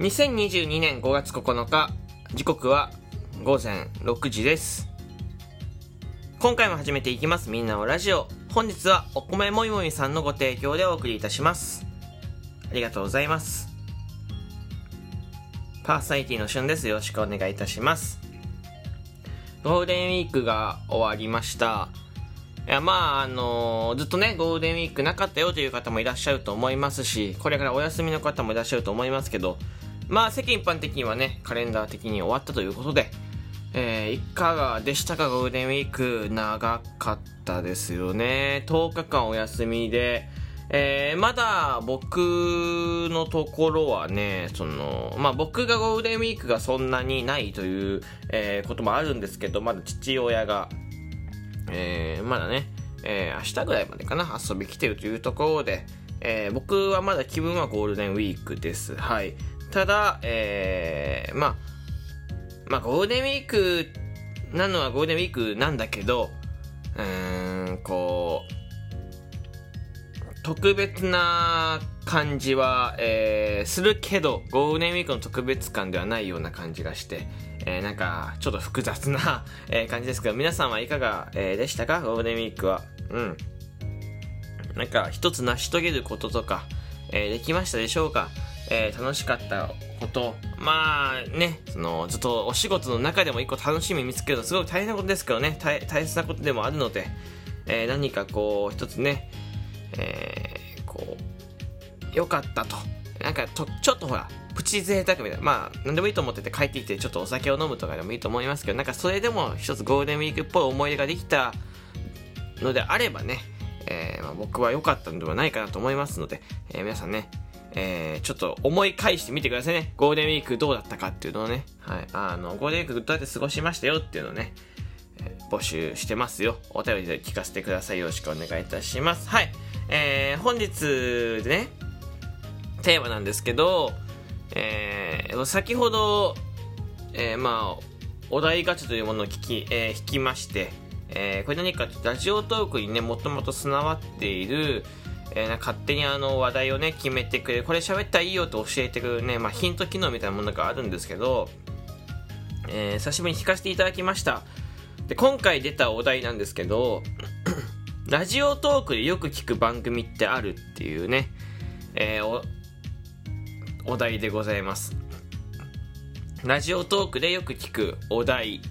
2022年5月9日。時刻は午前6時です。今回も始めていきます。みんなのラジオ。本日はお米もいもいさんのご提供でお送りいたします。ありがとうございます。パーソナリティのしゅんです。よろしくお願いいたします。ゴールデンウィークが終わりました。いやまああのー、ずっとねゴールデンウィークなかったよという方もいらっしゃると思いますしこれからお休みの方もいらっしゃると思いますけどまあ世間一般的にはねカレンダー的に終わったということでえー、いかがでしたかゴールデンウィーク長かったですよね10日間お休みでえー、まだ僕のところはね、その、まあ僕がゴールデンウィークがそんなにないという、えー、こともあるんですけど、まだ父親が、えー、まだね、えー、明日ぐらいまでかな、遊び来てるというところで、えー、僕はまだ気分はゴールデンウィークです。はい。ただ、えー、まあ、まあゴールデンウィークなのはゴールデンウィークなんだけど、うーん、こう、特別な感じは、えー、するけど、ゴールデンウィークの特別感ではないような感じがして、えー、なんか、ちょっと複雑な、えー、感じですけど、皆さんはいかが、えー、でしたか？ゴールデンウィークは。うん。なんか、一つ成し遂げることとか、えー、できましたでしょうか？えー、楽しかったこと。まあね、その、ずっとお仕事の中でも一個楽しみ見つけるのすごい大変なことですけどね、大切なことでもあるので、えー、何かこう、一つね、えー、こう、良かったと。なんかと、ちょっとほら、プチ贅沢みたいな。まあ、なんでもいいと思ってて帰ってきて、ちょっとお酒を飲むとかでもいいと思いますけど、なんかそれでも一つゴールデンウィークっぽい思い出ができたのであればね、えー、まあ、僕は良かったのではないかなと思いますので、えー、皆さんね、えー、ちょっと思い返してみてくださいね。ゴールデンウィークどうだったかっていうのをね、はい、あの、ゴールデンウィークどうやって過ごしましたよっていうのをね、え募集してますよ。お便りで聞かせてください。よろしくお願いいたします。はい。えー、本日でね、テーマなんですけど、えー、先ほど、えー、まあ、お題ガチャというものを聞き、えー、引きまして、えー、これ何かラジオトークにね、もともと備わっている、えー、勝手にあの話題をね、決めてくれる、これ喋ったらいいよと教えてくれるね、まあ、ヒント機能みたいなものがあるんですけど、えー、久しぶりに聞かせていただきました。で、今回出たお題なんですけど、ラジオトークでよく聞く番組ってあるっていうね、えー、お、お題でございます。ラジオトークでよく聞くお題。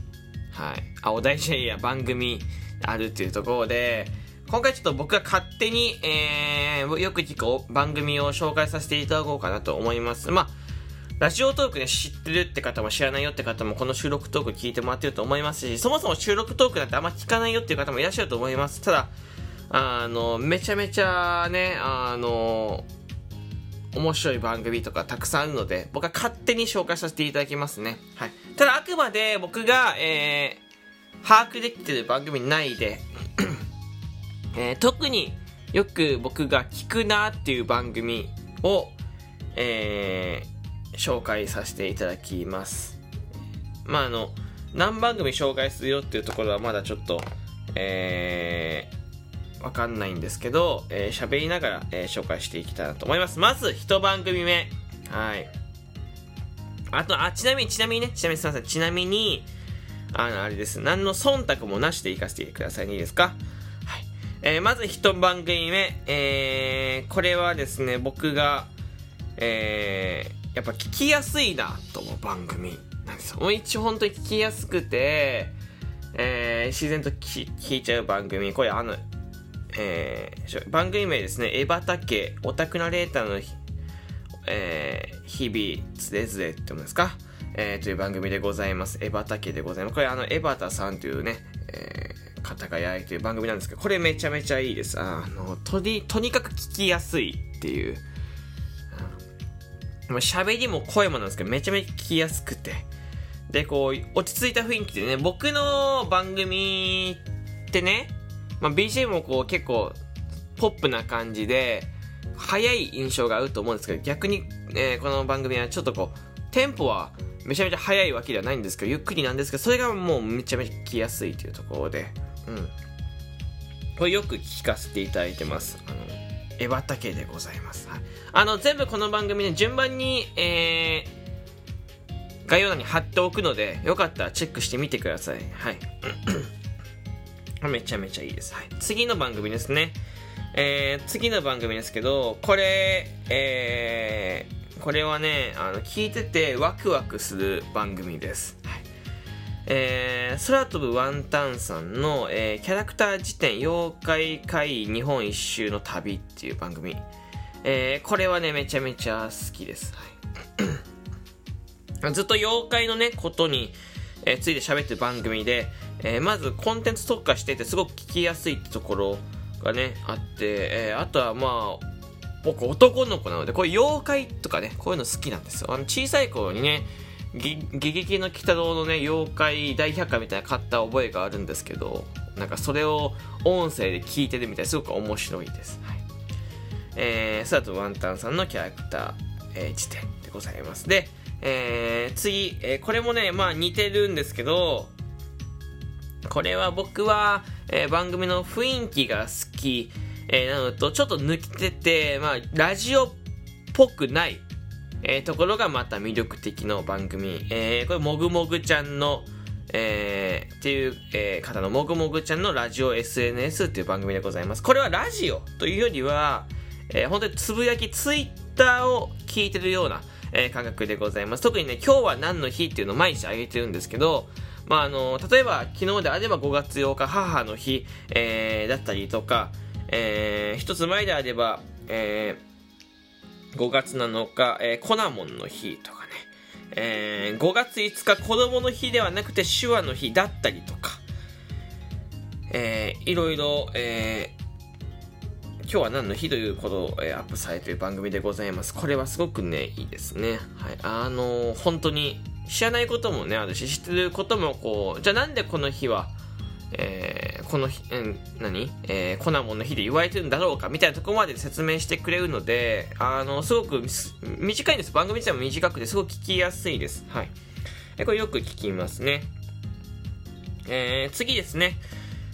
はい。あ、お題じゃいや、番組あるっていうところで、今回ちょっと僕が勝手に、えー、よく聞く番組を紹介させていただこうかなと思います。まあ、ラジオトークね、知ってるって方も知らないよって方もこの収録トーク聞いてもらってると思いますし、そもそも収録トークなんてあんま聞かないよっていう方もいらっしゃると思います。ただ、あの、めちゃめちゃね、あの、面白い番組とかたくさんあるので、僕は勝手に紹介させていただきますね。はい。ただ、あくまで僕が、えー、把握できてる番組内で、えー、特によく僕が聞くなっていう番組を、えー、紹介させていただきます。まあ、あの、何番組紹介するよっていうところはまだちょっと、えー、わかんないんですけど、えー、喋りながら、えー、紹介していきたいなと思います。まず、一番組目。はい。あと、あ、ちなみに、ちなみにね、ちなみにすみません。ちなみに、あの、あれです。何の忖度もなしでいかせてくださいね。いいですか？えー、まず一番組目。えー、これはですね、僕が、えー、やっぱ聞きやすいなと思う番組なんですよ。もう一応本当に聞きやすくて、えー、自然と聞いちゃう番組。これあの、えー、番組名ですね、エバタケ、オタクナレーターの、えー、日々、つれづれって言うんですか？えー、という番組でございます。エバタケでございます。これあの、エバタさんというね、えー、方がやいという番組なんですけど、これめちゃめちゃいいです。あの、とに、とにかく聞きやすいっていう、喋りも声もなんですけど、めちゃめちゃ聞きやすくて。で、こう、落ち着いた雰囲気でね、僕の番組ってね、まあ、BGM もこう結構ポップな感じで、早い印象が合うと思うんですけど、逆に、えー、この番組はちょっとこう、テンポはめちゃめちゃ速いわけではないんですけど、ゆっくりなんですけど、それがもうめちゃめちゃ聞きやすいというところで、うん。これよく聞かせていただいてます。あのエバタケでございます。はい、あの、全部この番組ね、順番に、え概要欄に貼っておくので、よかったらチェックしてみてください。はい。めちゃめちゃいいです。はい。次の番組ですね。えー、次の番組ですけど、これ、えー、これはね、あの、聞いててワクワクする番組です。えー、空飛ぶワンタンさんの、えー、キャラクター辞典妖怪怪日本一周の旅っていう番組。えー、これはね、めちゃめちゃ好きです。はい。ずっと妖怪のね、ことに、えー、ついて喋ってる番組で、えー、まずコンテンツ特化しててすごく聞きやすいってところがね、あって、えー、あとはまあ、僕男の子なので、こういう妖怪とかね、こういうの好きなんですよ。あの小さい頃にね、ゲゲゲの鬼太郎のね、妖怪大百科みたいな買った覚えがあるんですけど、なんかそれを音声で聞いてるみたいですごく面白いです。はい。えー、スタートワンタンさんのキャラクター、えー、辞典でございます。で、えー、次、えー、これもね、まあ似てるんですけど、これは僕は、えー、番組の雰囲気が好き、えー、なのと、ちょっと抜けてて、まあ、ラジオっぽくない、えー、ところがまた魅力的の番組。えー、これ、もぐもぐちゃんの、えー、っていう、えー、方のもぐもぐちゃんのラジオ SNS っていう番組でございます。これはラジオというよりは、えー、本当につぶやき、ツイッターを聞いてるような、えー、感覚でございます。特にね、今日は何の日っていうのを毎日あげてるんですけど、まあ、あの、例えば昨日であれば5月8日母の日、えー、だったりとか、えー、一つ前であれば、えー、5月7日、えー、コナモンの日とかね、えー、5月5日子供の日ではなくて手話の日だったりとか、えー、いろいろ、えー、今日は何の日ということを、えー、アップされている番組でございます。これはすごくね、いいですね。はい。あのー、本当に知らないこともね、あるし、知ってることもこう、じゃあなんでこの日は、えー、この日、うん、何？えー、コナモンの日で言われてるんだろうかみたいなとこまで説明してくれるので、あの、すごく短いんです。番組自体も短くてすごく聞きやすいです。はい。えこれよく聞きますね。えー、次ですね。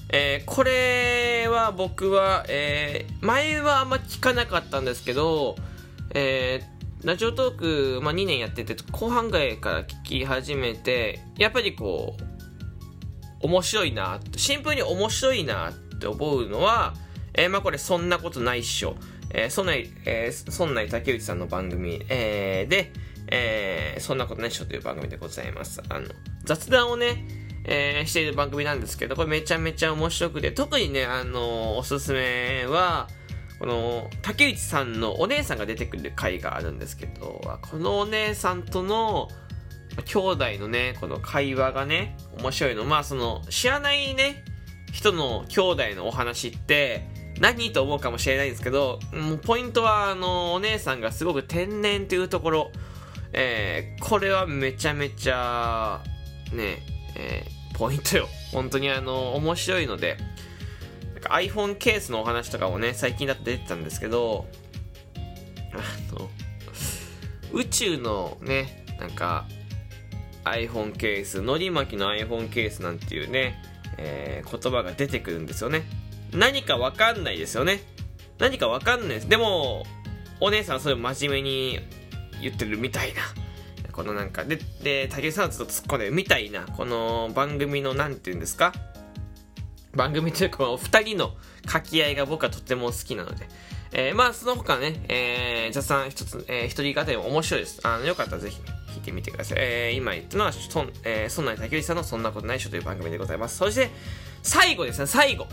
えー、これは僕は、えー、前はあんま聞かなかったんですけど、えー、ラジオトーク、まあ、2年やってて、後半ぐらいから聞き始めて、やっぱりこう、面白いな、シンプルに面白いなって思うのは、えー、まあこれそんなことないっしょ。えー、そんな、えー、そんな竹内さんの番組、えー、で、えー、そんなことないっしょという番組でございます。あの、雑談をね、えー、している番組なんですけど、これめちゃめちゃ面白くて、特にね、あの、おすすめは、この、竹内さんのお姉さんが出てくる回があるんですけど、このお姉さんとの、兄弟のね、この会話がね、面白いの。まあその、知らないね、人の兄弟のお話って、何と思うかもしれないんですけど、もうポイントは、あの、お姉さんがすごく天然っていうところ、えー、これはめちゃめちゃ、ね、えー、ポイントよ。本当にあの、面白いので、iPhone ケースのお話とかもね、最近だと出てたんですけど、あの、宇宙のね、なんか、iPhone ケース、のり巻きの iPhone ケースなんていうね、えー、言葉が出てくるんですよね。何かわかんないですよね。何かわかんないです。でも、お姉さんはそれを真面目に言ってるみたいな。このなんか、で、で、竹内さんはちょっと突っ込んでるみたいな、この番組の、なんて言うんですか？番組というか、お二人の掛け合いが僕はとても好きなので。えー、まあ、その他ね、えー、雑談一つ、えー、一人語りも面白いです。あの、よかったらぜひ、聞いてみてください。えー、今言ったのは、そん、えー、そんなに竹内さんのそんなことないっしょという番組でございます。そして、最後ですね、最後。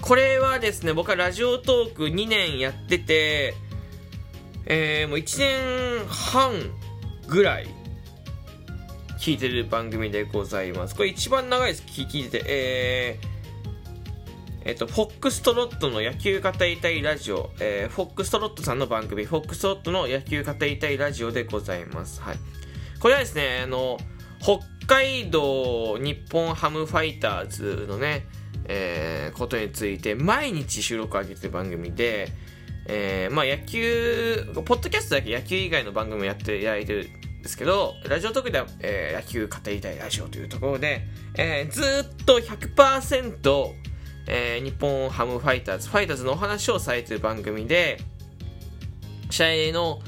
これはですね、僕はラジオトーク2年やってて、えー、もう1年半ぐらい聞いてる番組でございます。これ一番長いです、聞いてて。えー、えっ、と、フォックストロットの野球語りたいラジオ、えー、フォックストロットさんの番組、フォックストロットの野球語りたいラジオでございます。はい。これはですね、あの、北海道日本ハムファイターズのね、えー、ことについて毎日収録を上げてる番組で、えー、まあ野球、ポッドキャストだけ野球以外の番組をやっていただいてるんですけど、ラジオトークでは、えー、野球語りたいラジオというところで、えー、ずっと100%、えー、日本ハムファイターズ、ファイターズのお話をされてる番組で、試合の、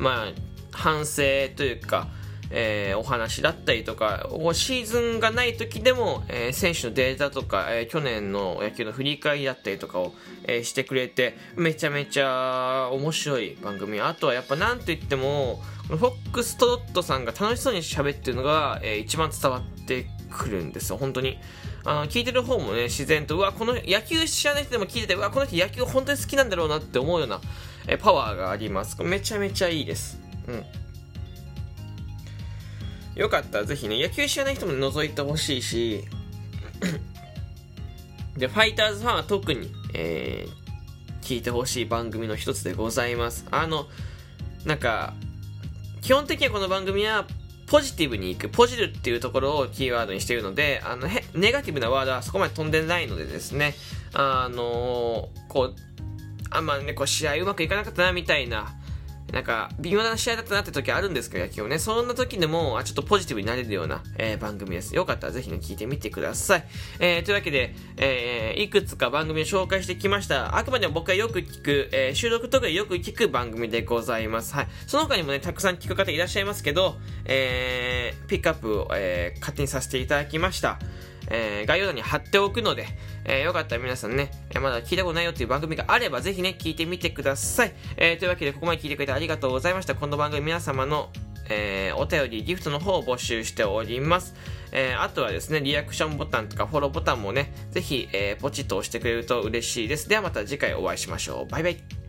まあ、反省というか、えー、お話だったりとか、シーズンがない時でも、えー、選手のデータとか、えー、去年の野球の振り返りだったりとかを、えー、してくれて、めちゃめちゃ面白い番組。あとはやっぱなんと言っても、フォックストロットさんが楽しそうに喋ってるのが、えー、一番伝わってくるんですよ、本当に。あの聞いてる方もね、自然と、うわ、この野球知らない人でも聞いてて、うわ、この人野球本当に好きなんだろうなって思うような、えー、パワーがあります。めちゃめちゃいいです。うん。よかったらぜひね、野球知らない人も覗いてほしいし、で、ファイターズファンは特に、えー、聞いてほしい番組の一つでございます。あの、なんか、基本的にはこの番組は、ポジティブにいく、ポジルっていうところをキーワードにしているので、あの、ネガティブなワードはそこまで飛んでないのでですね、あのー、こう、あんまね、こう試合うまくいかなかったなみたいな、なんか、微妙な試合だったなって時あるんですけど、野球ね。そんな時でも、ちょっとポジティブになれるような、えー、番組です。よかったらぜひね、聞いてみてください。えー、というわけで、えー、いくつか番組を紹介してきました。あくまでも僕がよく聞く、えー、収録とかよく聞く番組でございます。はい。その他にもね、たくさん聞く方いらっしゃいますけど、えー、ピックアップを、えー、勝手にさせていただきました。えー、概要欄に貼っておくので、えー、よかったら皆さんね、えー、まだ聞いたことないよっていう番組があれば、ぜひね、聞いてみてください。えー、というわけで、ここまで聞いてくれてありがとうございました。この番組皆様の、えー、お便り、ギフトの方を募集しております。えー、あとはですね、リアクションボタンとかフォローボタンもね、ぜひ、えー、ポチッと押してくれると嬉しいです。ではまた次回お会いしましょう。バイバイ。